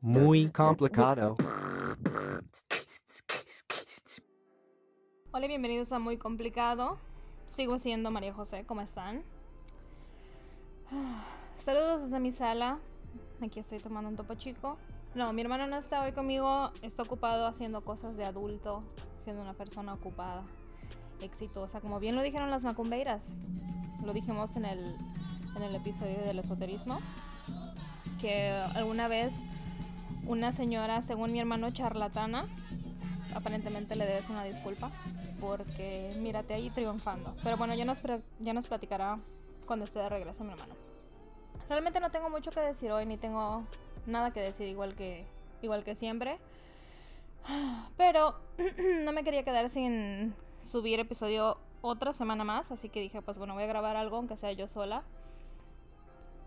Muy complicado. Hola bienvenidos a Muy Complicado. Sigo siendo María José, ¿cómo están? Saludos desde mi sala. Aquí estoy tomando un topo chico. No, mi hermano no está hoy conmigo. Está ocupado haciendo cosas de adulto, siendo una persona ocupada, exitosa. Como bien lo dijeron las macumbeiras. Lo dijimos en el, en el episodio del esoterismo. Que alguna vez una señora, según mi hermano, charlatana, aparentemente le debes una disculpa porque mírate ahí triunfando. Pero bueno, ya nos, ya nos platicará cuando esté de regreso mi hermano. Realmente no tengo mucho que decir hoy, ni tengo nada que decir igual que, igual que siempre. Pero no me quería quedar sin subir episodio otra semana más, así que dije, pues bueno, voy a grabar algo, aunque sea yo sola.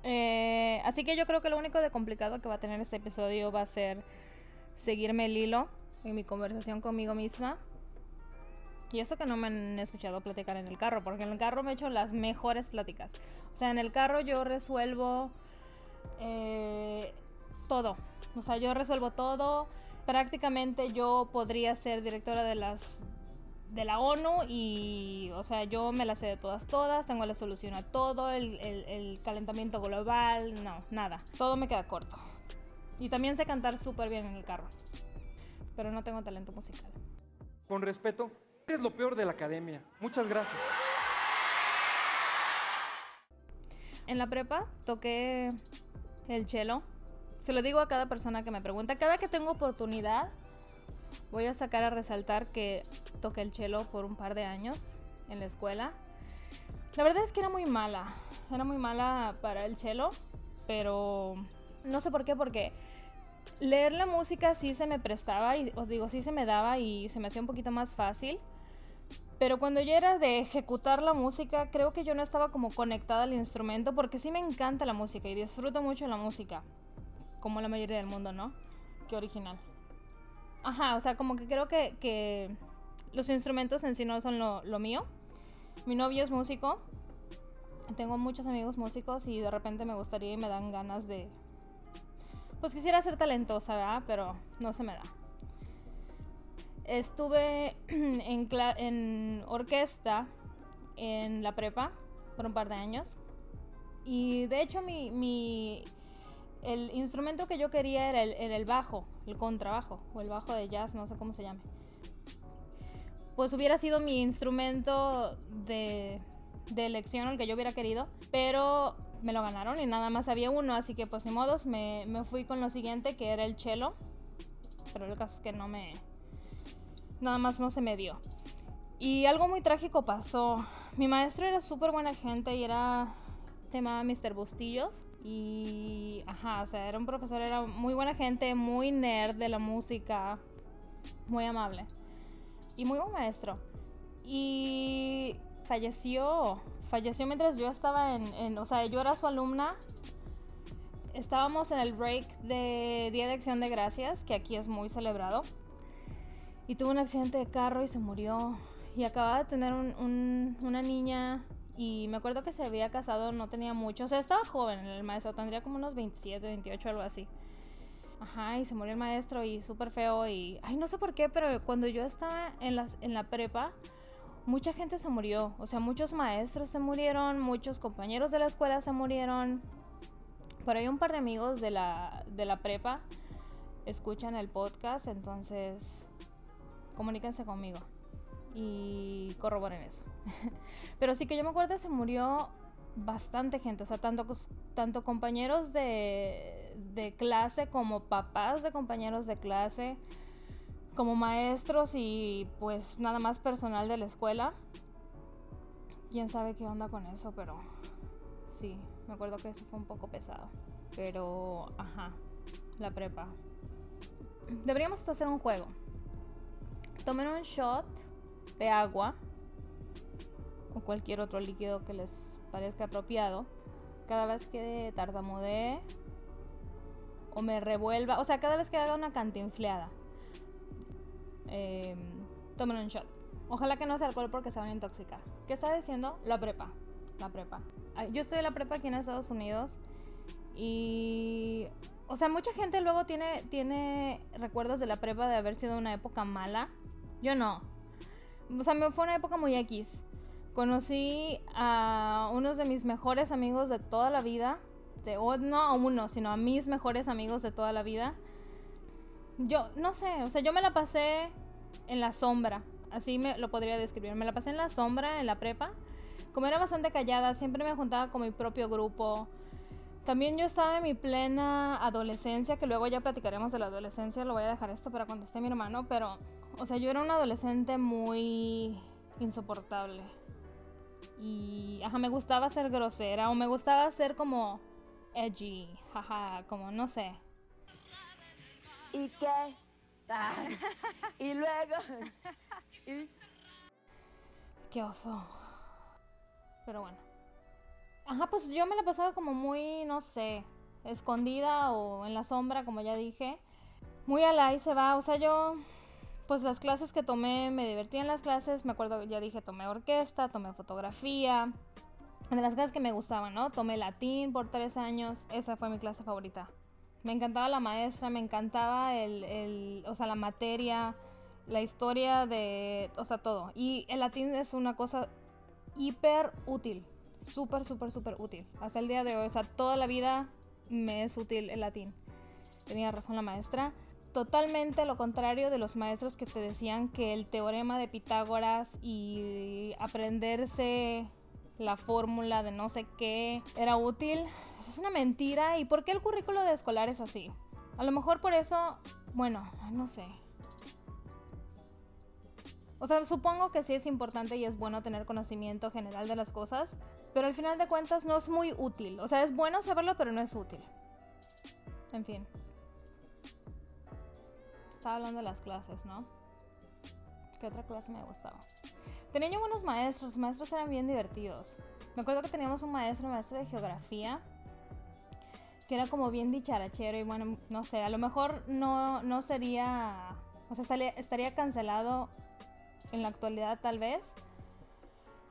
Eh, así que yo creo que lo único de complicado que va a tener este episodio va a ser seguirme el hilo en mi conversación conmigo misma. Y eso que no me han escuchado platicar en el carro, porque en el carro me he hecho las mejores pláticas. O sea, en el carro yo resuelvo eh, todo. O sea, yo resuelvo todo. Prácticamente yo podría ser directora de las de la ONU y, o sea, yo me las sé de todas, todas, tengo la solución a todo, el, el calentamiento global, no, nada, todo me queda corto. Y también sé cantar súper bien en el carro, pero no tengo talento musical. Con respeto, eres lo peor de la academia. Muchas gracias. En la prepa toqué el cello se lo digo a cada persona que me pregunta. Cada que tengo oportunidad, voy a sacar a resaltar que toqué el cello por un par de años en la escuela. La verdad es que era muy mala. Era muy mala para el cello, pero no sé por qué, porque leer la música sí se me prestaba y os digo, sí se me daba y se me hacía un poquito más fácil. Pero cuando yo era de ejecutar la música, creo que yo no estaba como conectada al instrumento porque sí me encanta la música y disfruto mucho la música como la mayoría del mundo, ¿no? Qué original. Ajá, o sea, como que creo que, los instrumentos en sí no son lo, mío. Mi novio es músico. Tengo muchos amigos músicos y de repente me gustaría y me dan ganas de... Pues quisiera ser talentosa, ¿verdad? Pero no se me da. Estuve en, en orquesta en la prepa por un par de años. Y de hecho mi, mi el instrumento que yo quería era el, bajo, el contrabajo, o el bajo de jazz, no sé cómo se llame. Pues hubiera sido mi instrumento de, de elección, el que yo hubiera querido, pero me lo ganaron y nada más había uno, así que pues ni modos me, me fui con lo siguiente, que era el cello, pero el caso es que no me... Nada más no se me dio. Y algo muy trágico pasó. Mi maestro era súper buena gente y era... Se llamaba Mr. Bustillos y, ajá, o sea, era un profesor, era muy buena gente, muy nerd de la música, muy amable y muy buen maestro. Y falleció, falleció mientras yo estaba en, o sea, yo era su alumna. Estábamos en el break de Día de Acción de Gracias, que aquí es muy celebrado. Y tuvo un accidente de carro y se murió. Y acababa de tener una niña y me acuerdo que se había casado, no tenía mucho, o sea, estaba joven el maestro, tendría como unos 27, 28, algo así. Ajá, y se murió el maestro y súper feo y... Ay, no sé por qué, pero cuando yo estaba en, las, en la prepa, mucha gente se murió. O sea, muchos maestros se murieron, muchos compañeros de la escuela se murieron. Por ahí un par de amigos de la, de la prepa escuchan el podcast, entonces comuníquense conmigo y corroboren eso. Pero sí que yo me acuerdo se murió bastante gente, o sea, tanto, tanto compañeros de, de clase como papás de compañeros de clase, como maestros y pues nada más personal de la escuela. Quién sabe qué onda con eso, pero sí, me acuerdo que eso fue un poco pesado. Pero, ajá, la prepa. Deberíamos hacer un juego. Tomen un shot de agua o cualquier otro líquido que les parezca apropiado, cada vez que tartamudee o me revuelva, o sea, cada vez que haga una cantinfleada, eh, tomen un shot. Ojalá que no sea alcohol porque se van a intoxicar. ¿Qué está diciendo? La prepa. La prepa. Yo estoy en la prepa aquí en Estados Unidos Y, o sea, mucha gente luego tiene, tiene recuerdos de la prepa de haber sido una época mala. Yo no. O sea, fue una época muy X. Conocí a unos de mis mejores amigos de toda la vida. De, no a uno, sino a mis mejores amigos de toda la vida. Yo, no sé, o sea, yo me la pasé en la sombra. Así me lo podría describir. Me la pasé en la sombra, en la prepa. Como era bastante callada, siempre me juntaba con mi propio grupo. También yo estaba en mi plena adolescencia, que luego ya platicaremos de la adolescencia, lo voy a dejar esto para cuando esté mi hermano, pero, o sea, yo era una adolescente muy insoportable. Y, ajá, me gustaba ser grosera o me gustaba ser como edgy, jaja, como no sé. ¿Y qué? y luego... Qué oso. Pero bueno. Ajá, pues yo me la pasaba como muy, no sé, escondida o en la sombra, como ya dije. Muy a la y se va. O sea, yo, pues las clases que tomé, me divertí en las clases. Me acuerdo, ya dije, tomé orquesta, tomé fotografía. De las clases que me gustaban, ¿no? Tomé latín por tres años. Esa fue mi clase favorita. Me encantaba la maestra, me encantaba el, el o sea, la materia, la historia de, o sea, todo. Y el latín es una cosa hiper útil súper, súper, súper útil. Hasta el día de hoy, o sea, toda la vida me es útil el latín. Tenía razón la maestra. Totalmente lo contrario de los maestros que te decían que el teorema de Pitágoras y aprenderse la fórmula de no sé qué era útil. es una mentira. ¿Y por qué el currículo de escolar es así? A lo mejor por eso, bueno, no sé. O sea, supongo que sí es importante y es bueno tener conocimiento general de las cosas, pero al final de cuentas no es muy útil. O sea, es bueno saberlo, pero no es útil. En fin. Estaba hablando de las clases, ¿no? ¿Qué otra clase me gustaba? Tenía yo buenos maestros, los maestros eran bien divertidos. Me acuerdo que teníamos un maestro, maestro de geografía, que era como bien dicharachero y bueno, no sé, a lo mejor no, no sería, o sea, estaría cancelado en la actualidad tal vez.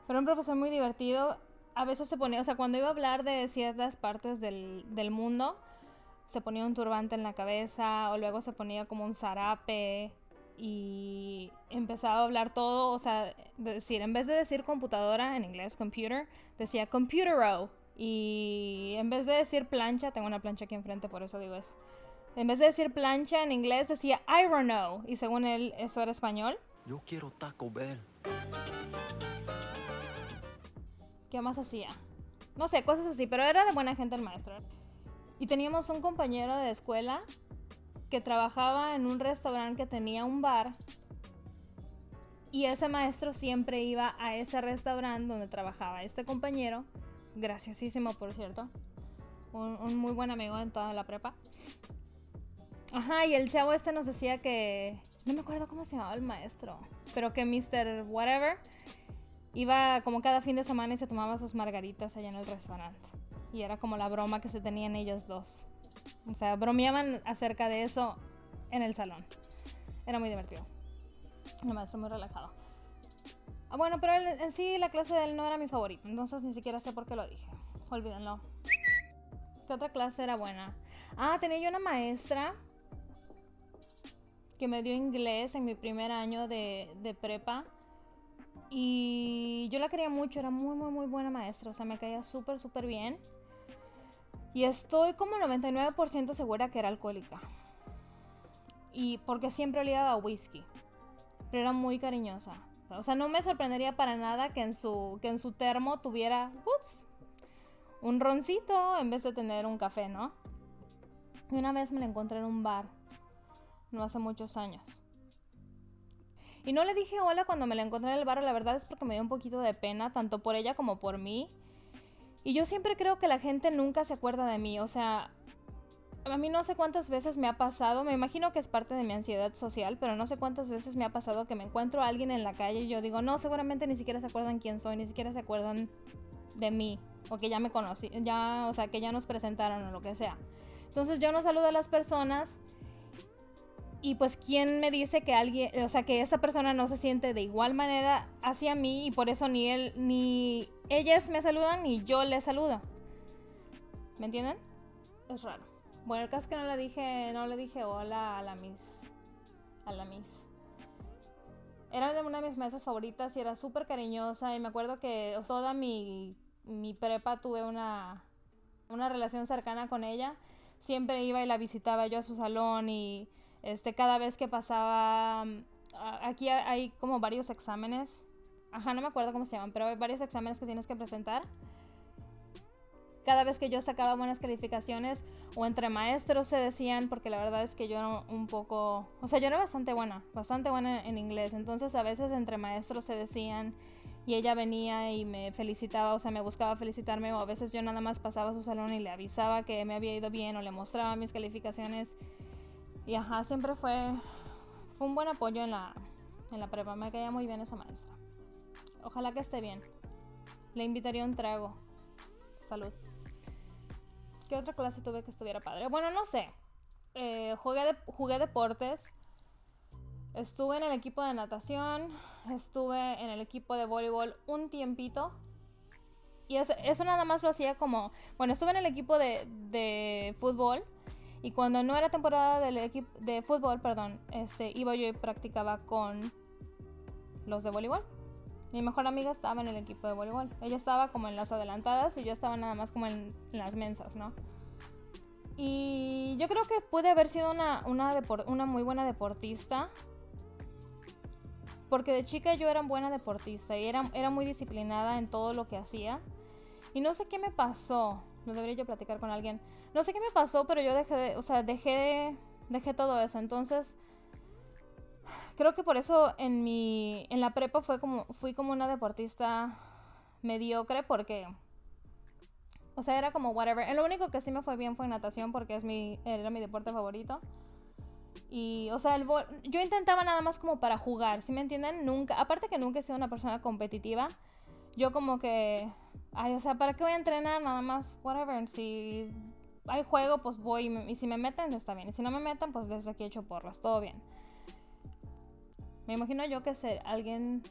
Pero un profesor muy divertido. A veces se ponía, o sea, cuando iba a hablar de ciertas partes del, del mundo, se ponía un turbante en la cabeza o luego se ponía como un zarape y empezaba a hablar todo, o sea, decir, en vez de decir computadora en inglés, computer, decía computero. Y en vez de decir plancha, tengo una plancha aquí enfrente, por eso digo eso. En vez de decir plancha en inglés, decía irono. Y según él, eso era español. Yo quiero Taco Bell. ¿Qué más hacía? No sé, cosas así, pero era de buena gente el maestro. Y teníamos un compañero de escuela que trabajaba en un restaurante que tenía un bar. Y ese maestro siempre iba a ese restaurante donde trabajaba este compañero. Graciosísimo, por cierto. Un, un muy buen amigo en toda la prepa. Ajá, y el chavo este nos decía que, no me acuerdo cómo se llamaba el maestro, pero que Mr. Whatever iba como cada fin de semana y se tomaba sus margaritas allá en el restaurante. Y era como la broma que se tenían ellos dos. O sea, bromeaban acerca de eso en el salón. Era muy divertido. El maestro muy relajado. Ah, bueno, pero en sí la clase de él no era mi favorita, entonces ni siquiera sé por qué lo dije. Olvídenlo. ¿Qué otra clase era buena? Ah, tenía yo una maestra que me dio inglés en mi primer año de, de prepa. Y yo la quería mucho, era muy, muy, muy buena maestra. O sea, me caía súper, súper bien. Y estoy como 99% segura que era alcohólica. Y porque siempre olía a whisky. Pero era muy cariñosa. O sea, no me sorprendería para nada que en su, que en su termo tuviera, ups, un roncito en vez de tener un café, ¿no? Y una vez me la encontré en un bar no hace muchos años. Y no le dije hola cuando me la encontré en el bar, la verdad es porque me dio un poquito de pena, tanto por ella como por mí. Y yo siempre creo que la gente nunca se acuerda de mí, o sea, a mí no sé cuántas veces me ha pasado, me imagino que es parte de mi ansiedad social, pero no sé cuántas veces me ha pasado que me encuentro a alguien en la calle y yo digo, no, seguramente ni siquiera se acuerdan quién soy, ni siquiera se acuerdan de mí, o que ya me conocí, ya, o sea, que ya nos presentaron o lo que sea. Entonces yo no saludo a las personas y pues quién me dice que alguien, o sea, que esa persona no se siente de igual manera hacia mí y por eso ni él ni ellas me saludan ni yo les saludo. ¿Me entienden? es raro. Bueno, el caso es que no le dije, no le dije hola a la Miss. A la Miss. Era de una de mis maestras favoritas y era súper cariñosa y me acuerdo que toda mi, mi prepa tuve una, una relación cercana con ella. Siempre iba y la visitaba yo a su salón y este cada vez que pasaba aquí hay como varios exámenes. Ajá, no me acuerdo cómo se llaman, pero hay varios exámenes que tienes que presentar. Cada vez que yo sacaba buenas calificaciones o entre maestros se decían, porque la verdad es que yo era un poco, o sea, yo era bastante buena, bastante buena en inglés, entonces a veces entre maestros se decían y ella venía y me felicitaba, o sea, me buscaba felicitarme o a veces yo nada más pasaba a su salón y le avisaba que me había ido bien o le mostraba mis calificaciones y ajá, siempre fue, fue un buen apoyo en la, en la prepa, me caía muy bien esa maestra. Ojalá que esté bien. Le invitaría un trago. Salud. ¿Qué otra clase tuve que estuviera padre? Bueno, no sé. Eh, jugué, jugué deportes. Estuve en el equipo de natación. Estuve en el equipo de voleibol un tiempito. Y eso, eso nada más lo hacía como... Bueno, estuve en el equipo de, de fútbol. Y cuando no era temporada del equipo de fútbol, perdón, este, iba yo y practicaba con los de voleibol. Mi mejor amiga estaba en el equipo de voleibol. Ella estaba como en las adelantadas y yo estaba nada más como en, las mensas, ¿no? Y yo creo que pude haber sido una, muy buena deportista. Porque de chica yo era buena deportista y era muy disciplinada en todo lo que hacía. Y no sé qué me pasó. No debería yo platicar con alguien. No sé qué me pasó, pero yo dejé de, o sea, dejé, dejé todo eso. Entonces, creo que por eso en mi en la prepa fue como fui como una deportista mediocre porque o sea, era como whatever. Lo único que sí me fue bien fue natación porque es mi era mi deporte favorito. Y, o sea, el yo intentaba nada más como para jugar, ¿sí me entienden? Nunca, aparte que nunca he sido una persona competitiva, yo como que, ay, o sea, ¿para qué voy a entrenar? Nada más, whatever. Si hay juego, pues voy. Y, si me meten, está bien. Y si no me meten, pues desde aquí hecho porras, todo bien. Me imagino yo que sé, alguien...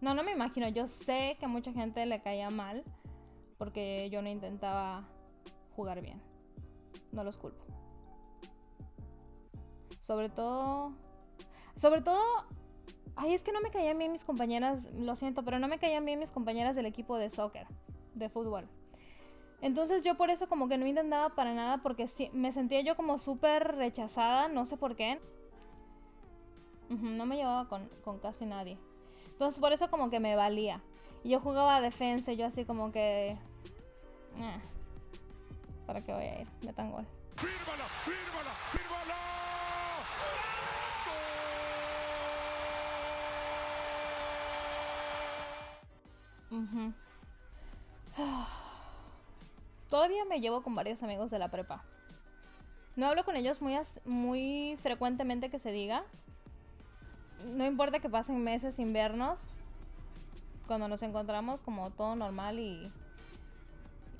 No, no me imagino, yo sé que a mucha gente le caía mal porque yo no intentaba jugar bien. No los culpo. Sobre todo... Sobre todo... Ay, es que no me caían bien mis compañeras, lo siento, pero no me caían bien mis compañeras del equipo de soccer, de fútbol. Entonces yo por eso como que no intentaba para nada porque me sentía yo como súper rechazada, no sé por qué no me llevaba con, casi nadie. Entonces por eso como que me valía. Y yo jugaba defensa yo así como que... Eh, ¿Para qué voy a ir? Metan gol. ¡Fírmala! Todavía me llevo con varios amigos de la prepa. No hablo con ellos muy, muy frecuentemente que se diga, no importa que pasen meses sin vernos, cuando nos encontramos como todo normal y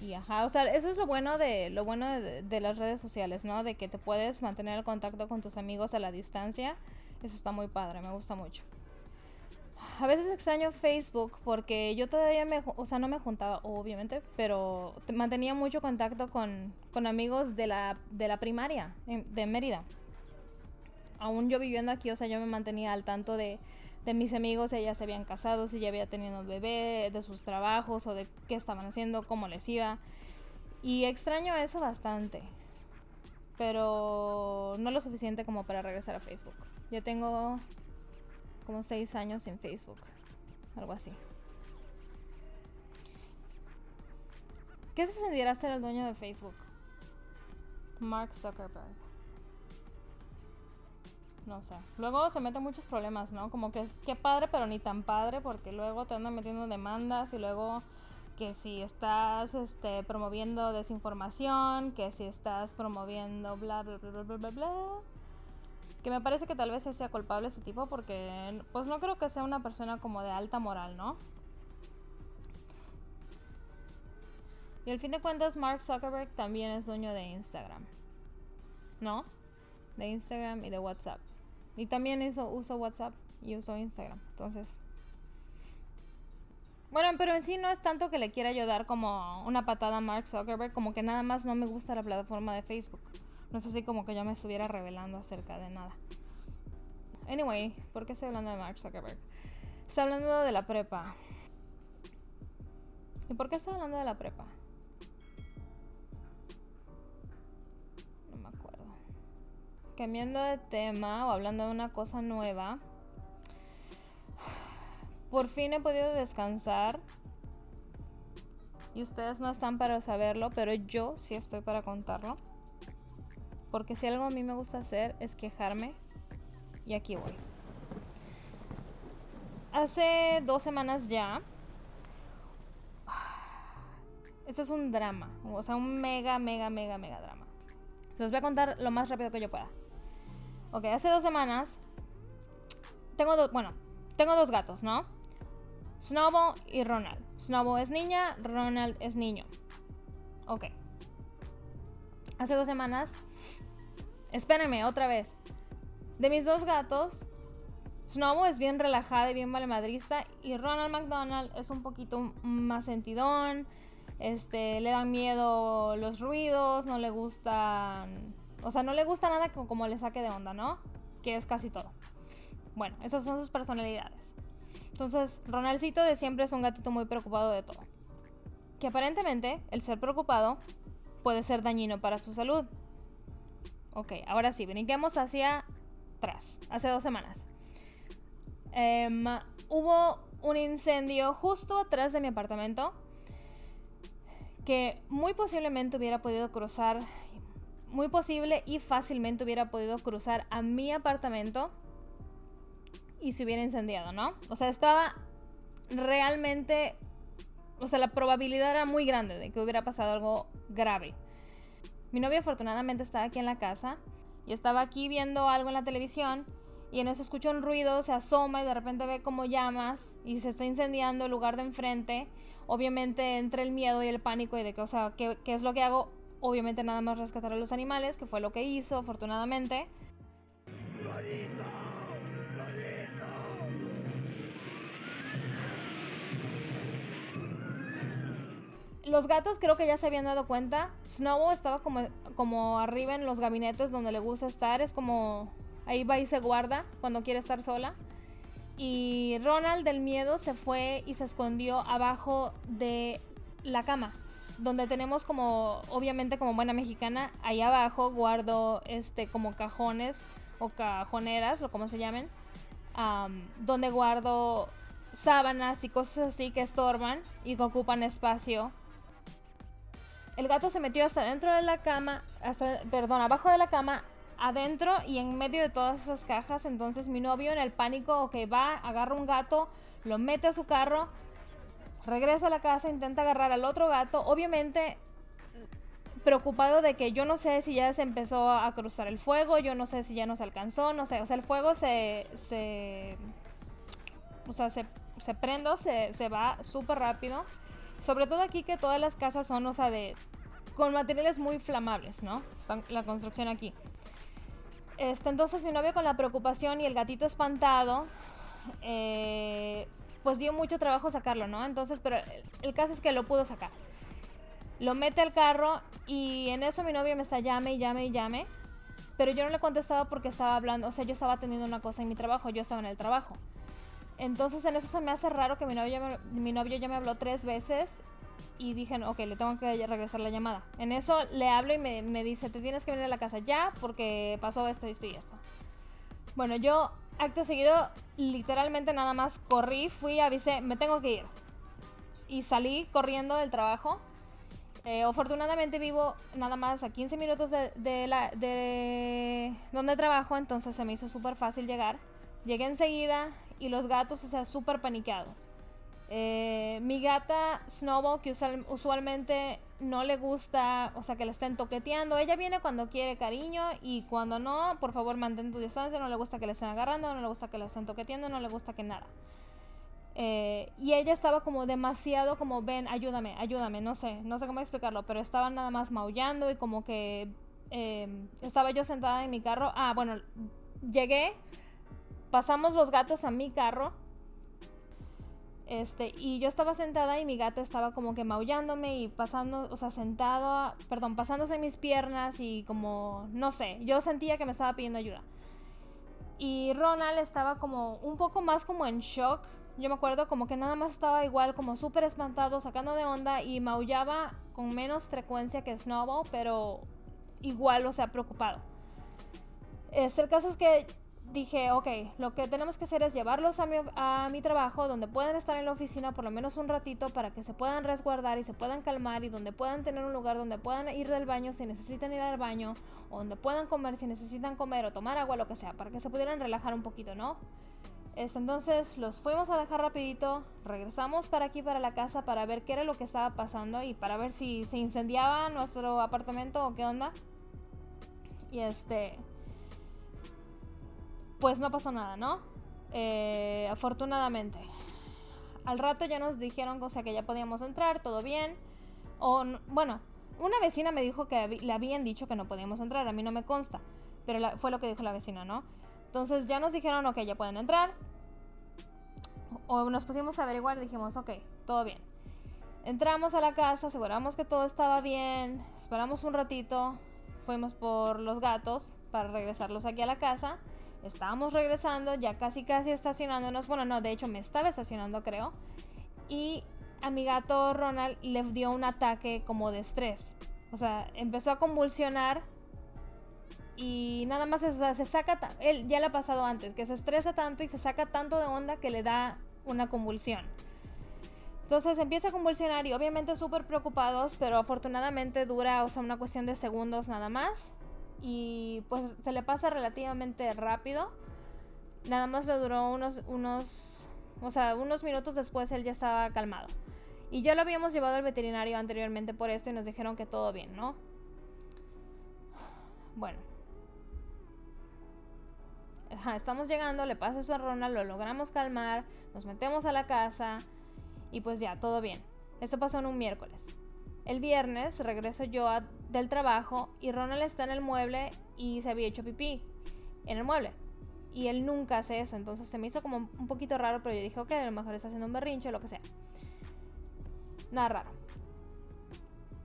y ajá, o sea, eso es lo bueno de lo bueno de, las redes sociales, ¿no? De que te puedes mantener el contacto con tus amigos a la distancia. Eso está muy padre, me gusta mucho. A veces extraño Facebook porque yo todavía me, o sea, no me juntaba, obviamente, pero mantenía mucho contacto con, con amigos de la, de la primaria, de Mérida aún yo viviendo aquí, o sea, yo me mantenía al tanto de, mis amigos, ellas se habían casado, si ya había tenido un bebé, de sus trabajos o de qué estaban haciendo, cómo les iba. Y extraño eso bastante. Pero no lo suficiente como para regresar a Facebook. Yo tengo como seis años sin Facebook. Algo así. ¿Qué se sentirá ser el dueño de Facebook? Mark Zuckerberg no sé. Luego se meten muchos problemas, ¿no? Como que es que padre, pero ni tan padre, porque luego te andan metiendo demandas y luego que si estás este, promoviendo desinformación, que si estás promoviendo bla, bla, bla, bla, bla, bla. Que me parece que tal vez sea culpable ese tipo porque pues no creo que sea una persona como de alta moral, ¿no? Y al fin de cuentas Mark Zuckerberg también es dueño de Instagram. ¿No? De Instagram y de WhatsApp. Y también eso, uso WhatsApp y uso Instagram. Entonces, Bueno, pero en sí no es tanto que le quiera ayudar como una patada a Mark Zuckerberg, como que nada más no me gusta la plataforma de Facebook. No es así como que yo me estuviera revelando acerca de nada. Anyway, ¿por qué estoy hablando de Mark Zuckerberg? Está hablando de la prepa. ¿Y por qué está hablando de la prepa? No me acuerdo. Cambiando de tema o hablando de una cosa nueva. Por fin he podido descansar. Y ustedes no están para saberlo, pero yo sí estoy para contarlo. Porque si algo a mí me gusta hacer es quejarme. Y aquí voy. Hace dos semanas ya. Esto es un drama. O sea, un mega, mega, mega, mega drama. Se los voy a contar lo más rápido que yo pueda. Ok, hace dos semanas. Tengo dos. Bueno, tengo dos gatos, ¿no? Snowball y Ronald. Snowball es niña, Ronald es niño. Ok. Hace dos semanas. Espérenme, otra vez. De mis dos gatos, Snowball es bien relajada y bien valemadrista. Y Ronald McDonald es un poquito más sentidón. Este, le dan miedo los ruidos, no le gustan. O sea, no le gusta nada como, como le saque de onda, ¿no? Que es casi todo. Bueno, esas son sus personalidades. Entonces, Ronaldcito de siempre es un gatito muy preocupado de todo. Que aparentemente el ser preocupado puede ser dañino para su salud. Ok, ahora sí, brinquemos hacia atrás, hace dos semanas. Em, hubo un incendio justo atrás de mi apartamento que muy posiblemente hubiera podido cruzar, muy posible y fácilmente hubiera podido cruzar a mi apartamento y se hubiera incendiado, ¿no? O sea, estaba realmente, o sea, la probabilidad era muy grande de que hubiera pasado algo grave. Mi novio afortunadamente estaba aquí en la casa y estaba aquí viendo algo en la televisión y en eso escucha un ruido, se asoma y de repente ve como llamas y se está incendiando el lugar de enfrente. Obviamente entre el miedo y el pánico y de que, o sea, ¿qué, qué es lo que hago? Obviamente nada más rescatar a los animales, que fue lo que hizo, afortunadamente. Los gatos creo que ya se habían dado cuenta. Snowball estaba como, como arriba en los gabinetes donde le gusta estar. Es como ahí va y se guarda cuando quiere estar sola. Y Ronald del miedo se fue y se escondió abajo de la cama. Donde tenemos como, obviamente como buena mexicana, ahí abajo guardo este como cajones o cajoneras o como se llamen. am, donde guardo sábanas y cosas así que estorban y que ocupan espacio. El gato se metió hasta dentro de la cama, hasta, perdón, abajo de la cama, adentro y en medio de todas esas cajas. Entonces mi novio en el pánico, ok, va, agarra un gato, lo mete a su carro, regresa a la casa, intenta agarrar al otro gato. Obviamente preocupado de que yo no sé si ya se empezó a cruzar el fuego, yo no sé si ya nos alcanzó, no sé, o sea, el fuego se, se o sea, se, prende, se, se va súper rápido. Sobre todo aquí que todas las casas son, o sea, de con materiales muy flamables, ¿no? Están la construcción aquí. Este, entonces mi novio con la preocupación y el gatito espantado, eh, pues dio mucho trabajo sacarlo, ¿no? Entonces, pero el, el caso es que lo pudo sacar. Lo mete al carro y en eso mi novio me está llame y llame y llame. Pero yo no le contestaba porque estaba hablando, o sea, yo estaba teniendo una cosa en mi trabajo, yo estaba en el trabajo. Entonces en eso se me hace raro que mi novio, ya me, mi novio ya me habló tres veces y dije, ok, le tengo que regresar la llamada. En eso le hablo y me, me dice, te tienes que venir a la casa ya porque pasó esto, esto y esto. Bueno, yo acto seguido, literalmente nada más corrí, fui, avisé, me tengo que ir. Y salí corriendo del trabajo. Eh, afortunadamente vivo nada más a 15 minutos de, de la, de donde trabajo, entonces se me hizo súper fácil llegar. Llegué enseguida y los gatos, o sea, súper paniqueados. Eh, mi gata Snowball, que usual- usualmente no le gusta, o sea, que la estén toqueteando. Ella viene cuando quiere cariño y cuando no, por favor mantén tu distancia. No le gusta que le estén agarrando, no le gusta que la estén toqueteando, no le gusta que nada. Eh, y ella estaba como demasiado como, ven, ayúdame, ayúdame, no sé, no sé cómo explicarlo, pero estaba nada más maullando y como que eh, estaba yo sentada en mi carro. Ah, bueno, llegué, pasamos los gatos a mi carro. Este, y yo estaba sentada y mi gata estaba como que maullándome y pasando, o sea, sentado, perdón, pasándose mis piernas y como, no sé, yo sentía que me estaba pidiendo ayuda. Y Ronald estaba como un poco más como en shock. Yo me acuerdo como que nada más estaba igual como súper espantado, sacando de onda y maullaba con menos frecuencia que Snowball, pero igual, o sea, preocupado. Este, el caso es que dije, ok, lo que tenemos que hacer es llevarlos a mi, a mi, trabajo, donde puedan estar en la oficina por lo menos un ratito para que se puedan resguardar y se puedan calmar y donde puedan tener un lugar donde puedan ir del baño si necesitan ir al baño, o donde puedan comer si necesitan comer o tomar agua, lo que sea, para que se pudieran relajar un poquito, ¿no? Este, entonces los fuimos a dejar rapidito, regresamos para aquí, para la casa, para ver qué era lo que estaba pasando y para ver si se incendiaba nuestro apartamento o qué onda. Y este pues no pasó nada, ¿no? Eh, afortunadamente. Al rato ya nos dijeron, o sea, que ya podíamos entrar, todo bien. O, bueno, una vecina me dijo que le habían dicho que no podíamos entrar, a mí no me consta, pero fue lo que dijo la vecina, ¿no? Entonces ya nos dijeron, ok, ya pueden entrar. O nos pusimos a averiguar dijimos, ok, todo bien. Entramos a la casa, aseguramos que todo estaba bien, esperamos un ratito, fuimos por los gatos para regresarlos aquí a la casa. Estábamos regresando, ya casi casi estacionándonos. Bueno, no, de hecho me estaba estacionando, creo. Y a mi gato Ronald le dio un ataque como de estrés. O sea, empezó a convulsionar y nada más o sea, se saca, él ya le ha pasado antes, que se estresa tanto y se saca tanto de onda que le da una convulsión. Entonces empieza a convulsionar y obviamente súper preocupados, pero afortunadamente dura, o sea, una cuestión de segundos nada más y pues se le pasa relativamente rápido. Nada más le duró unos, unos, o sea, unos minutos después él ya estaba calmado. Y ya lo habíamos llevado al veterinario anteriormente por esto y nos dijeron que todo bien, ¿no? Bueno. estamos llegando, le pasa su a Ronald, lo logramos calmar, nos metemos a la casa y pues ya, todo bien. Esto pasó en un miércoles. El viernes regreso yo del trabajo y Ronald está en el mueble y se había hecho pipí en el mueble. Y él nunca hace eso, entonces se me hizo como un poquito raro, pero yo dije, ok, a lo mejor está haciendo un berrinche o lo que sea. Nada raro.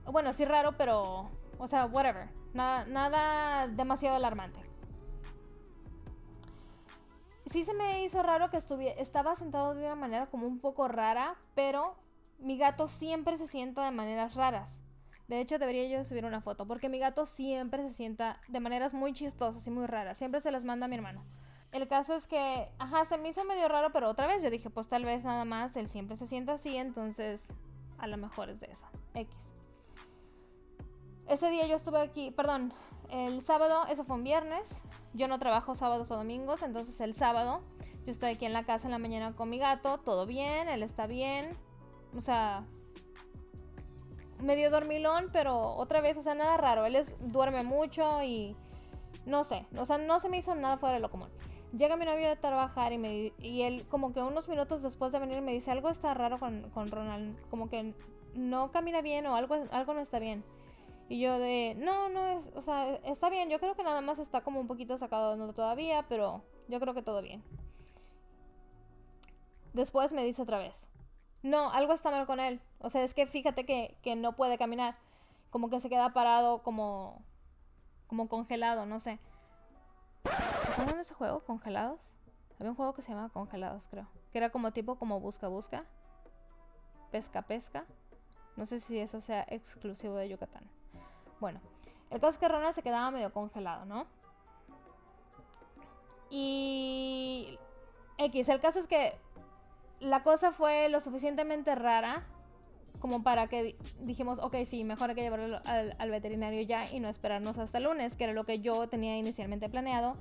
Bueno, sí raro, pero... O sea, whatever. Nada, nada demasiado alarmante. Sí se me hizo raro que estuviera, estaba sentado de una manera como un poco rara, pero mi gato siempre se sienta de maneras raras. De hecho, debería yo subir una foto, porque mi gato siempre se sienta de maneras muy chistosas y muy raras. Siempre se las manda a mi hermano. El caso es que, ajá, se me hizo medio raro, pero otra vez yo dije, pues tal vez nada más, él siempre se sienta así, entonces a lo mejor es de eso. X. Ese día yo estuve aquí, perdón, el sábado, eso fue un viernes. Yo no trabajo sábados o domingos, entonces el sábado yo estoy aquí en la casa en la mañana con mi gato, todo bien, él está bien. O sea, medio dormilón, pero otra vez, o sea, nada raro. Él es, duerme mucho y no sé, o sea, no se me hizo nada fuera de lo común. Llega mi novio de trabajar y, me, y él como que unos minutos después de venir me dice, algo está raro con, con Ronald, como que no camina bien o algo, algo no está bien. Y yo de, no, no, es, o sea, está bien, yo creo que nada más está como un poquito sacado de todavía, pero yo creo que todo bien. Después me dice otra vez, no, algo está mal con él. O sea, es que fíjate que, no puede caminar. Como que se queda parado como, como congelado, no sé. ¿Recuerdan ese juego? ¿Congelados? Había un juego que se llamaba Congelados, creo. Que era como tipo como busca busca. Pesca pesca. No sé si eso sea exclusivo de Yucatán. Bueno, el caso es que Ronald se quedaba medio congelado, ¿no? Y... X, el caso es que la cosa fue lo suficientemente rara como para que dijimos, ok, sí, mejor hay que llevarlo al, veterinario ya y no esperarnos hasta el lunes, que era lo que yo tenía inicialmente planeado.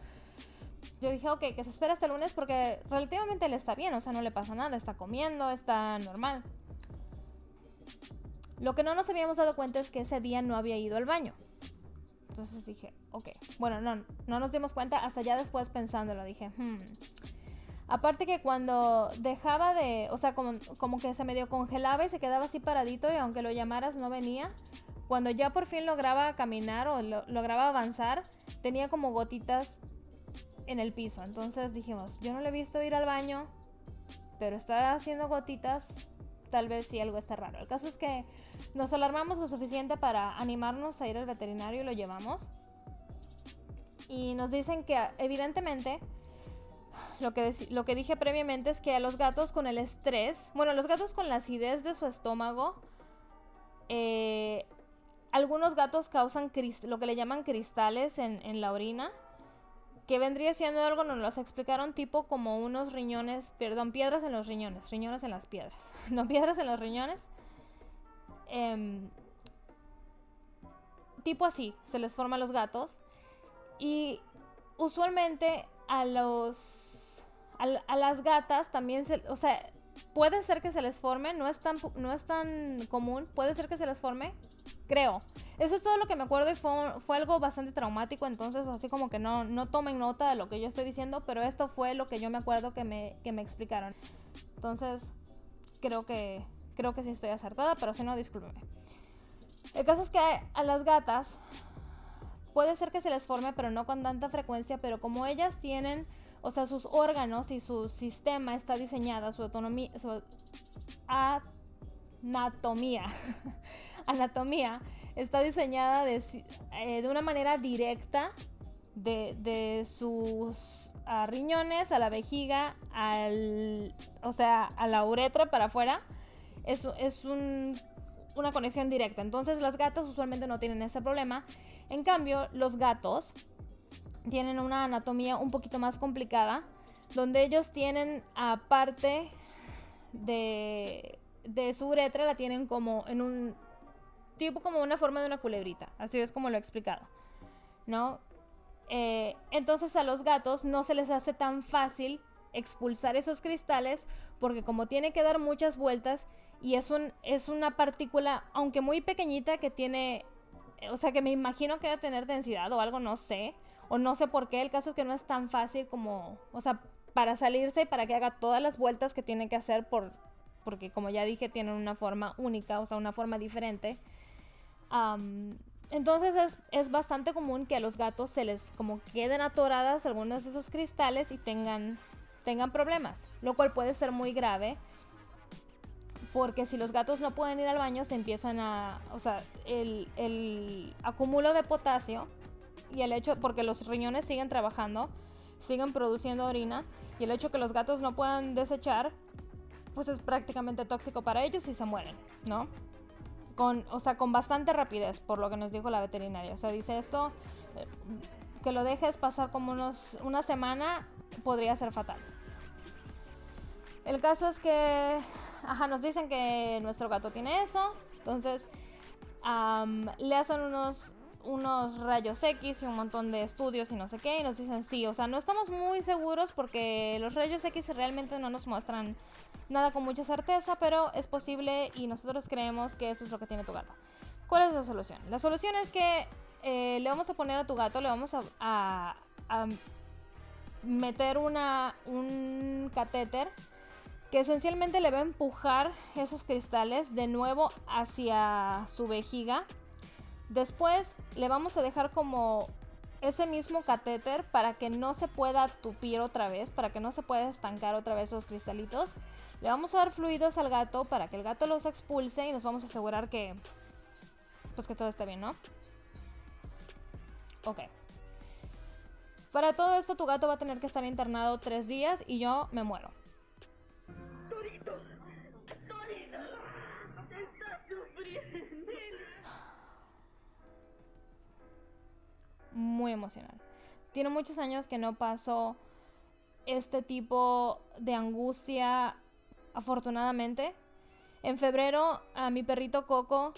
Yo dije, ok, que se espera hasta el lunes porque relativamente él está bien, o sea, no le pasa nada, está comiendo, está normal. Lo que no nos habíamos dado cuenta es que ese día no había ido al baño. Entonces dije, ok, bueno, no, no nos dimos cuenta hasta ya después pensándolo, dije, hmm Aparte que cuando dejaba de, o sea, como, que se medio congelaba y se quedaba así paradito y aunque lo llamaras no venía, cuando ya por fin lograba caminar o lograba avanzar, tenía como gotitas en el piso. Entonces dijimos, yo no le he visto ir al baño pero está haciendo gotitas, tal vez sí algo está raro. El caso es que nos alarmamos lo suficiente para animarnos a ir al veterinario y lo llevamos. Y nos dicen que evidentemente lo que, lo que dije previamente es que a los gatos con el estrés, bueno, los gatos con la acidez de su estómago, eh, algunos gatos causan lo que le llaman cristales en, en, la orina, que vendría siendo algo, nos lo explicaron, tipo como unos riñones, perdón, piedras en los riñones, riñones en las piedras, no piedras en los riñones. Em, tipo así, se les forman los gatos. Y usualmente a los a, las gatas también se, o sea, puede ser que se les forme, no es tan no es tan común, puede ser que se les forme, creo. Eso es todo lo que me acuerdo y fue, fue algo bastante traumático, entonces así como que no, no tomen nota de lo que yo estoy diciendo, pero esto fue lo que yo me acuerdo que me, que me explicaron. Entonces, creo que, creo que sí estoy acertada, pero si no, discúlpeme. El caso es que a las gatas puede ser que se les forme, pero no con tanta frecuencia, pero como ellas tienen, o sea, sus órganos y su sistema está diseñada, su autonomía, su anatomía, anatomía está diseñada de, eh, de, una manera directa de, sus riñones a la vejiga, al, o sea, a la uretra para afuera. Es un, una conexión directa. Entonces las gatas usualmente no tienen ese problema en cambio, los gatos tienen una anatomía un poquito más complicada, donde ellos tienen aparte de, de su uretra, la tienen como en un tipo como una forma de una culebrita, así es como lo he explicado, ¿no? Eh, entonces a los gatos no se les hace tan fácil expulsar esos cristales porque como tiene que dar muchas vueltas y es, un, es una partícula, aunque muy pequeñita, que tiene o sea, que me imagino que debe tener densidad o algo, no sé. O no sé por qué. El caso es que no es tan fácil como, o sea, para salirse y para que haga todas las vueltas que tiene que hacer por, porque como ya dije, tienen una forma única, o sea, una forma diferente. entonces es, es, bastante común que a los gatos se les como queden atoradas algunos de esos cristales y tengan, tengan problemas, lo cual puede ser muy grave porque si los gatos no pueden ir al baño se empiezan a, o sea, el, el acumulo de potasio y el hecho, porque los riñones siguen trabajando, siguen produciendo orina y el hecho que los gatos no puedan desechar, pues es prácticamente tóxico para ellos y se mueren, ¿no? Con, o sea, con bastante rapidez, por lo que nos dijo la veterinaria. O sea, dice esto, eh, que lo dejes pasar como unos, una semana podría ser fatal. El caso es que ajá, nos dicen que nuestro gato tiene eso. Entonces, le hacen unos, unos rayos X y un montón de estudios y no sé qué. Y nos dicen sí. O sea, no estamos muy seguros porque los rayos X realmente no nos muestran nada con mucha certeza. Pero es posible y nosotros creemos que esto es lo que tiene tu gato. ¿Cuál es la solución? La solución es que eh, le vamos a poner a tu gato, le vamos a, a meter una, un catéter que esencialmente le va a empujar esos cristales de nuevo hacia su vejiga. Después le vamos a dejar como ese mismo catéter para que no se pueda tupir otra vez, para que no se pueda estancar otra vez los cristalitos. Le vamos a dar fluidos al gato para que el gato los expulse y nos vamos a asegurar que pues que todo esté bien, ¿no? Ok. Para todo esto tu gato va a tener que estar internado tres días y yo me muero. Muy emocional. Tiene muchos años que no pasó este tipo de angustia, afortunadamente. En febrero, a mi perrito Coco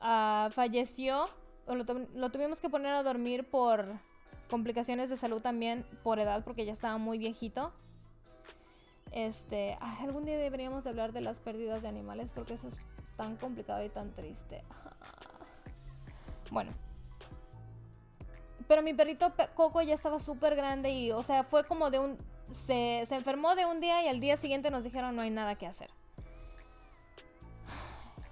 ah, falleció. Lo, tuvimos que poner a dormir por complicaciones de salud también, por edad, porque ya estaba muy viejito. Este, algún día deberíamos hablar de las pérdidas de animales porque eso es tan complicado y tan triste. Bueno, pero mi perrito Coco ya estaba súper grande y, o sea, fue como de un... Se, se enfermó de un día y al día siguiente nos dijeron no hay nada que hacer.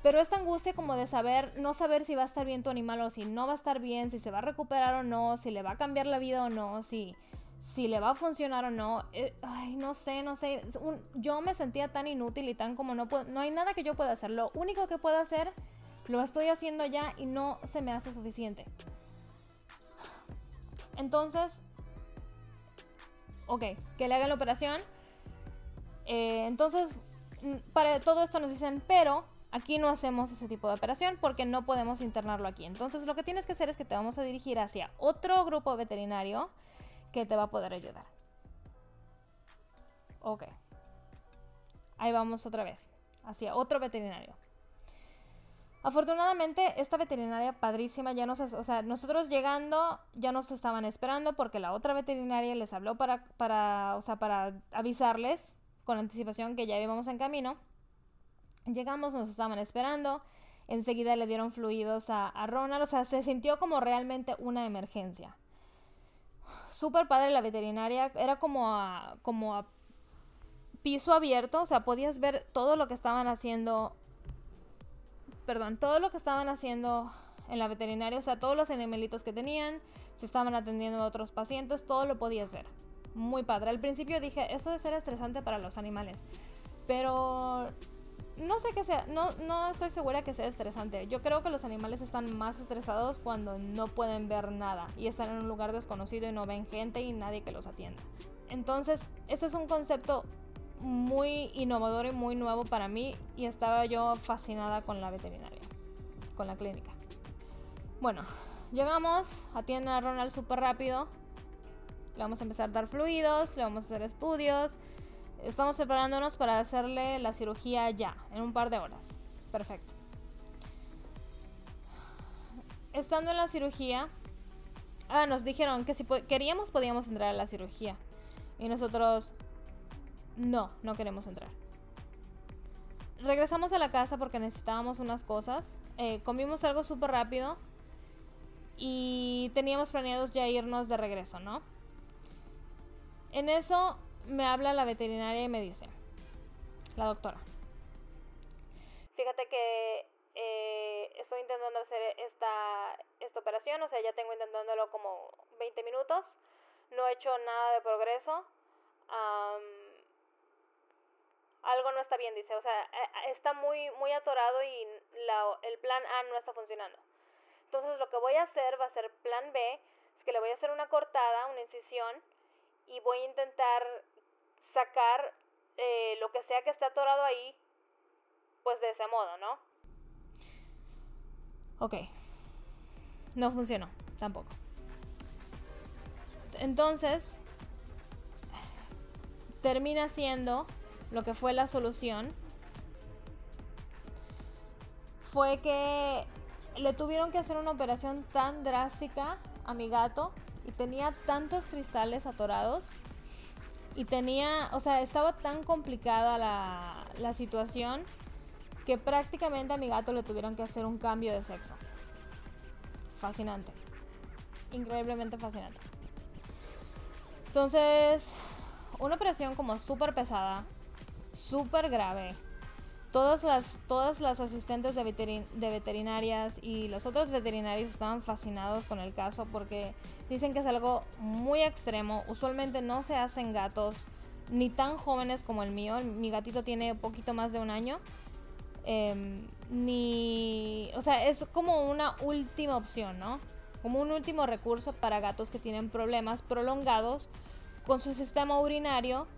Pero esta angustia como de saber, no saber si va a estar bien tu animal o si no va a estar bien, si se va a recuperar o no, si le va a cambiar la vida o no, si, si le va a funcionar o no. Eh, ay, no sé, no sé. yo me sentía tan inútil y tan como no puedo, no hay nada que yo pueda hacer. Lo único que puedo hacer lo estoy haciendo ya y no se me hace suficiente. Entonces, ok, que le hagan la operación. Eh, entonces, para todo esto nos dicen, pero aquí no hacemos ese tipo de operación porque no podemos internarlo aquí. Entonces, lo que tienes que hacer es que te vamos a dirigir hacia otro grupo veterinario que te va a poder ayudar. Ok. Ahí vamos otra vez, hacia otro veterinario. Afortunadamente, esta veterinaria padrísima ya nos, o sea, nosotros llegando ya nos estaban esperando porque la otra veterinaria les habló para, para, o sea, para avisarles con anticipación que ya íbamos en camino. Llegamos, nos estaban esperando. Enseguida le dieron fluidos a, a Ronald. O sea, se sintió como realmente una emergencia. Súper padre la veterinaria. Era como a, como a piso abierto. O sea, podías ver todo lo que estaban haciendo perdón, todo lo que estaban haciendo en la veterinaria, o sea, todos los animalitos que tenían, se estaban atendiendo a otros pacientes, todo lo podías ver. Muy padre. Al principio dije, esto debe ser estresante para los animales, pero no sé qué sea, no, no estoy segura que sea estresante. Yo creo que los animales están más estresados cuando no pueden ver nada y están en un lugar desconocido y no ven gente y nadie que los atienda. Entonces, este es un concepto muy innovador y muy nuevo para mí y estaba yo fascinada con la veterinaria, con la clínica. Bueno, llegamos, atienden a Ronald súper rápido, le vamos a empezar a dar fluidos, le vamos a hacer estudios, estamos preparándonos para hacerle la cirugía ya, en un par de horas. Perfecto. Estando en la cirugía, ah, nos dijeron que si queríamos podíamos entrar a la cirugía. Y nosotros, no, no queremos entrar. Regresamos a la casa porque necesitábamos unas cosas. Eh, comimos algo súper rápido. Y teníamos planeados ya irnos de regreso, ¿no? En eso me habla la veterinaria y me dice, la doctora. Fíjate que eh, estoy intentando hacer esta, esta operación, o sea, ya tengo intentándolo como 20 minutos. No he hecho nada de progreso algo no está bien, dice. O sea, eh, está muy, muy atorado y la, el plan A no está funcionando. Entonces lo que voy a hacer va a ser plan B, es que le voy a hacer una cortada, una incisión, y voy a intentar sacar eh, lo que sea que esté atorado ahí, pues de ese modo, ¿no? Ok. No funcionó, tampoco. Entonces, termina siendo lo que fue la solución fue que le tuvieron que hacer una operación tan drástica a mi gato y tenía tantos cristales atorados y tenía, o sea, estaba tan complicada la, la situación que prácticamente a mi gato le tuvieron que hacer un cambio de sexo. Fascinante. Increíblemente fascinante. Entonces, una operación como súper pesada, súper grave. Todas las, todas las asistentes de, veterinarias y los otros veterinarios estaban fascinados con el caso porque dicen que es algo muy extremo. Usualmente no se hacen gatos ni tan jóvenes como el mío. Mi gatito tiene poquito más de un año. Em, ni. O sea, es como una última opción, ¿no? Como un último recurso para gatos que tienen problemas prolongados con su sistema urinario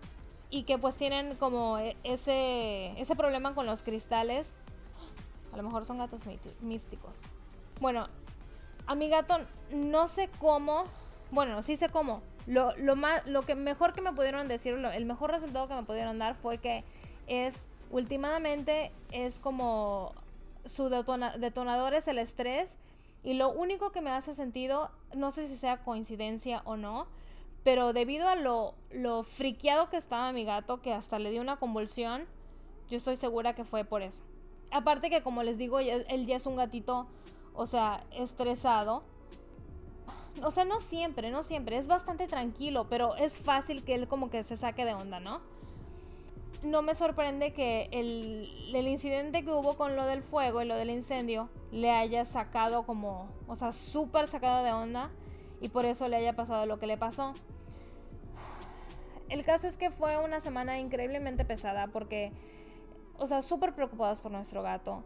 y que pues tienen como e, ese, ese problema con los cristales. A lo mejor son gatos místicos. Bueno, a mi gato no sé cómo, bueno, sí sé cómo. Lo, lo, más, lo que mejor que me pudieron decir, el mejor resultado que me pudieron dar fue que es, últimamente, es como su detonador es el estrés. Y lo único que me hace sentido, no sé si sea coincidencia o no, pero debido a lo, lo friqueado que estaba mi gato, que hasta le dio una convulsión, yo estoy segura que fue por eso. Aparte que como les digo, él ya es un gatito, o sea, estresado. O sea, no siempre, no siempre. Es bastante tranquilo, pero es fácil que él como que se saque de onda, ¿no? No me sorprende que el, el incidente que hubo con lo del fuego y lo del incendio le haya sacado como, o sea, súper sacado de onda y por eso le haya pasado lo que le pasó. El caso es que fue una semana increíblemente pesada porque, o sea, súper preocupados por nuestro gato.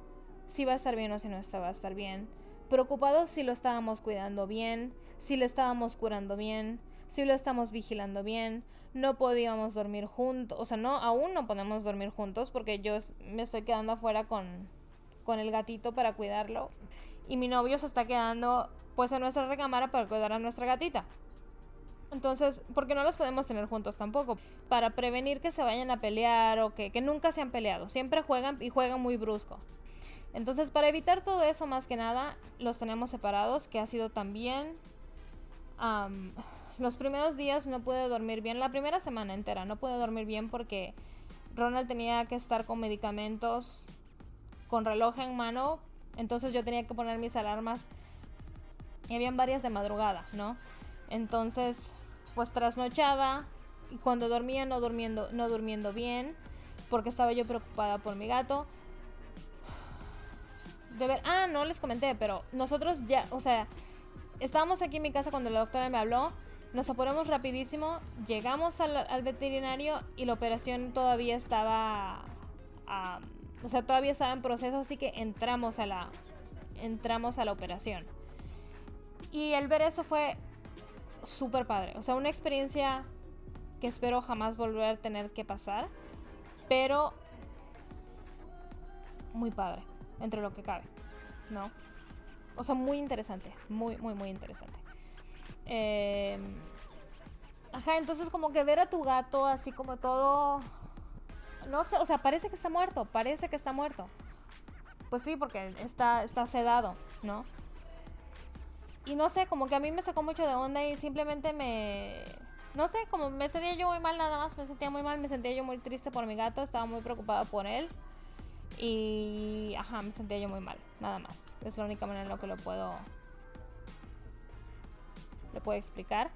Si va a estar bien o si no va a estar bien. Preocupados si lo estábamos cuidando bien, si le estábamos curando bien, si lo estamos vigilando bien. No podíamos dormir juntos, o sea, no, aún no podemos dormir juntos porque yo me estoy quedando afuera con, con el gatito para cuidarlo. Y mi novio se está quedando pues en nuestra recámara para cuidar a nuestra gatita. Entonces, porque no los podemos tener juntos tampoco. Para prevenir que se vayan a pelear o que, que nunca se han peleado. Siempre juegan y juegan muy brusco. Entonces, para evitar todo eso, más que nada, los tenemos separados, que ha sido también... los primeros días no pude dormir bien, la primera semana entera no pude dormir bien porque Ronald tenía que estar con medicamentos, con reloj en mano, entonces yo tenía que poner mis alarmas y habían varias de madrugada, ¿no? Entonces pues trasnochada y cuando dormía no durmiendo, no durmiendo bien porque estaba yo preocupada por mi gato. De ver, ah, no les comenté, pero nosotros ya, o sea, estábamos aquí en mi casa cuando la doctora me habló, nos apuramos rapidísimo, llegamos al, veterinario y la operación todavía estaba, o sea, todavía estaba en proceso, así que entramos a la, entramos a la operación. Y el ver eso fue súper padre. O sea, una experiencia que espero jamás volver a tener que pasar. Pero muy padre, entre lo que cabe. ¿No? O sea, muy interesante. Muy, muy, muy interesante. Em, ajá, entonces como que ver a tu gato así como todo... No sé, o sea, parece que está muerto, parece que está muerto. Pues sí, porque está, está sedado, ¿no? Y no sé, como que a mí me sacó mucho de onda y simplemente me... No sé, como me sentía yo muy mal nada más, me sentía muy mal, me sentía yo muy triste por mi gato, estaba muy preocupada por él. Y... Ajá, me sentía yo muy mal, nada más. Es la única manera en la que lo puedo... Le puedo explicar.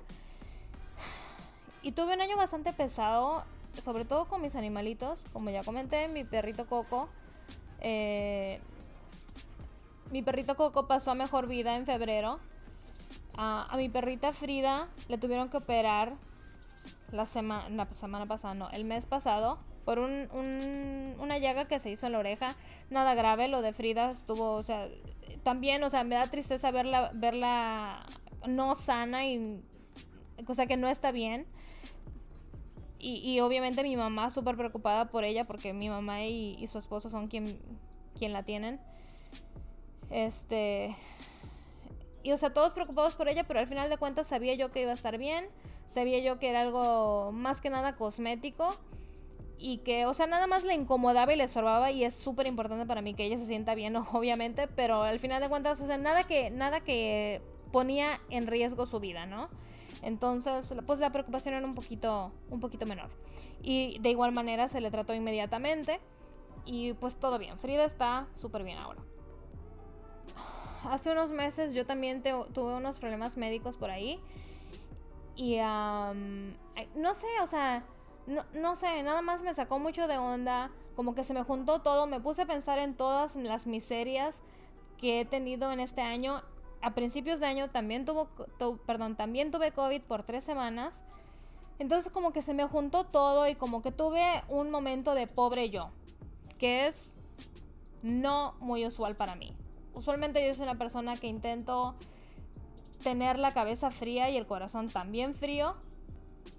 Y tuve un año bastante pesado, sobre todo con mis animalitos. Como ya comenté, mi perrito Coco. Eh, mi perrito Coco pasó a mejor vida en febrero a mi perrita Frida le tuvieron que operar la, semana la semana pasada, no, el mes pasado, por un, una llaga que se hizo en la oreja. Nada grave, lo de Frida estuvo, o sea, también, o sea, me da tristeza verla, verla no sana y cosa que no está bien. Y, obviamente mi mamá súper preocupada por ella porque mi mamá y, su esposo son quien, quien la tienen. Este, y o sea, todos preocupados por ella, pero al final de cuentas sabía yo que iba a estar bien, sabía yo que era algo más que nada cosmético y que, o sea, nada más le incomodaba y le estorbaba y es súper importante para mí que ella se sienta bien, obviamente, pero al final de cuentas, o sea, nada que, nada que ponía en riesgo su vida, ¿no? Entonces, pues la preocupación era un poquito, un poquito menor. Y de igual manera se le trató inmediatamente y pues todo bien. Frida está súper bien ahora hace unos meses yo también tuve unos problemas médicos por ahí. Y no sé, o sea, no, no, sé, nada más me sacó mucho de onda. Como que se me juntó todo. Me puse a pensar en todas las miserias que he tenido en este año. A principios de año también tuvo, perdón, también tuve COVID por tres semanas. Entonces como que se me juntó todo y como que tuve un momento de pobre yo. Que es no muy usual para mí usualmente yo soy una persona que intento tener la cabeza fría y el corazón también frío.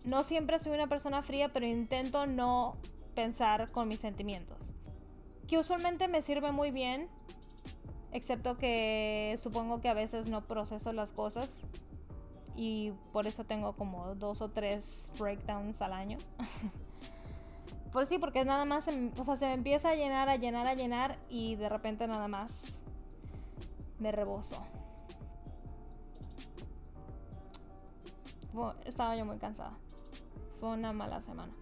No siempre soy una persona fría, pero intento no pensar con mis sentimientos. Que usualmente me sirve muy bien, excepto que supongo que a veces no proceso las cosas y por eso tengo como dos o tres breakdowns al año. por sí, porque nada más, o sea, se me empieza a llenar, a llenar, a llenar y de repente nada más me rebozo. estaba yo muy cansada. Fue una mala semana.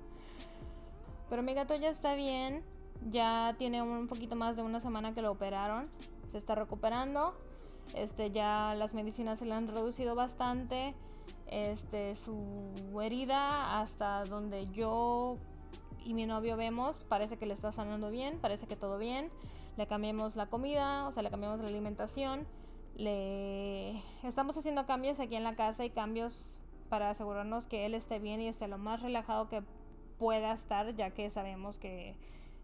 Pero mi gato ya está bien. Ya tiene un poquito más de una semana que lo operaron. Se está recuperando. Este, ya las medicinas se le han reducido bastante. Este, su herida hasta donde yo y mi novio vemos, parece que le está sanando bien, parece que todo bien le cambiamos la comida, o sea, le cambiamos la alimentación, le estamos haciendo cambios aquí en la casa y cambios para asegurarnos que él esté bien y esté lo más relajado que pueda estar, ya que sabemos que,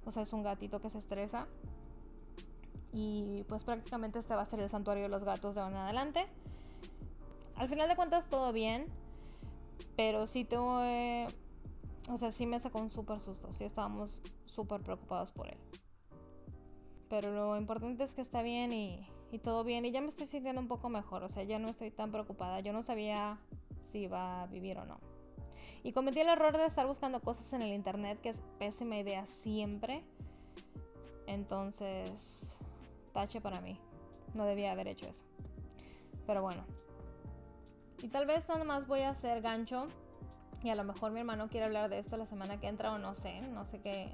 o sea, es un gatito que se estresa. Y pues prácticamente este va a ser el santuario de los gatos de ahora en adelante. Al final de cuentas todo bien, pero sí tuve, o sea, sí me sacó un súper susto, sí estábamos súper preocupados por él. Pero lo importante es que está bien y, todo bien y ya me estoy sintiendo un poco mejor, o sea, ya no estoy tan preocupada, yo no sabía si iba a vivir o no. Y cometí el error de estar buscando cosas en el internet, que es pésima idea siempre. Entonces, tache para mí. No debía haber hecho eso. Pero bueno. Y tal vez nada más voy a hacer gancho. Y a lo mejor mi hermano quiere hablar de esto la semana que entra o no sé. No sé qué.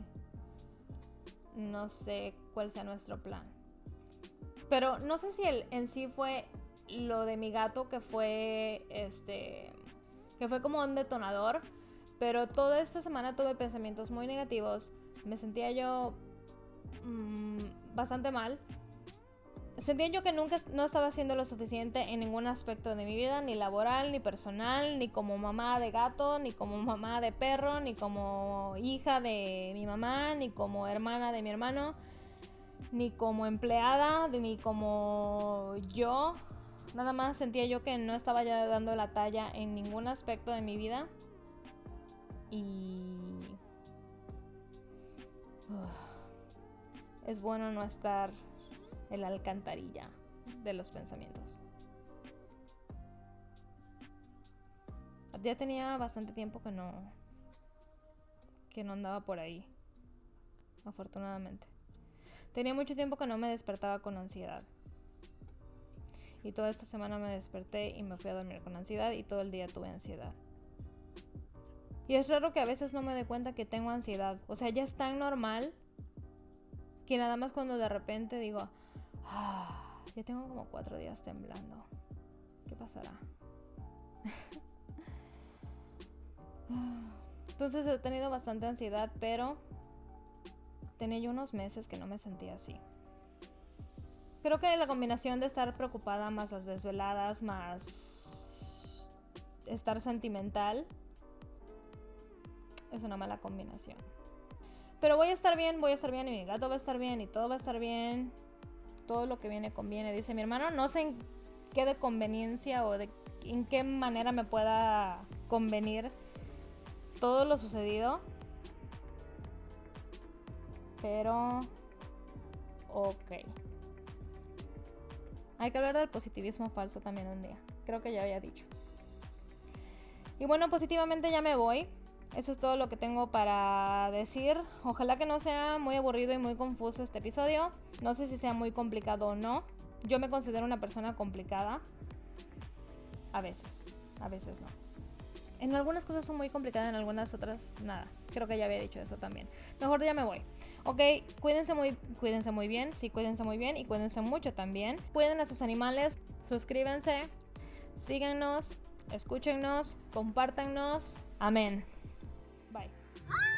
No sé cuál sea nuestro plan. Pero no sé si el, en sí fue lo de mi gato que fue este que fue como un detonador, pero toda esta semana tuve pensamientos muy negativos, me sentía yo mmm, bastante mal. Sentía yo que nunca no estaba haciendo lo suficiente en ningún aspecto de mi vida, ni laboral, ni personal, ni como mamá de gato, ni como mamá de perro, ni como hija de mi mamá, ni como hermana de mi hermano, ni como empleada, ni como yo. Nada más sentía yo que no estaba ya dando la talla en ningún aspecto de mi vida. Y... Es bueno no estar en la alcantarilla de los pensamientos. Ya tenía bastante tiempo que no... que no andaba por ahí. Afortunadamente. Tenía mucho tiempo que no me despertaba con ansiedad. Y toda esta semana me desperté y me fui a dormir con ansiedad y todo el día tuve ansiedad. Y es raro que a veces no me dé cuenta que tengo ansiedad. O sea, ya es tan normal que nada más cuando de repente digo, ah, ya tengo como cuatro días temblando. ¿Qué pasará? Entonces he tenido bastante ansiedad, pero tenía yo unos meses que no me sentía así creo que la combinación de estar preocupada más las desveladas, más estar sentimental, es una mala combinación. Pero voy a estar bien, voy a estar bien y mi gato va a estar bien y todo va a estar bien. Todo lo que viene conviene, dice mi hermano. No sé en qué de conveniencia o de en qué manera me pueda convenir todo lo sucedido. Pero... Ok. Hay que hablar del positivismo falso también un día. Creo que ya había dicho. Y bueno, positivamente ya me voy. Eso es todo lo que tengo para decir. Ojalá que no sea muy aburrido y muy confuso este episodio. No sé si sea muy complicado o no. Yo me considero una persona complicada. A veces. A veces no. En algunas cosas son muy complicadas, en algunas otras nada. Creo que ya había dicho eso también. Mejor ya me voy. Ok, cuídense muy, cuídense muy bien, sí, cuídense muy bien y cuídense mucho también. Cuiden a sus animales, suscríbanse, síganos, escúchenos, compártanos. Amén. Ah!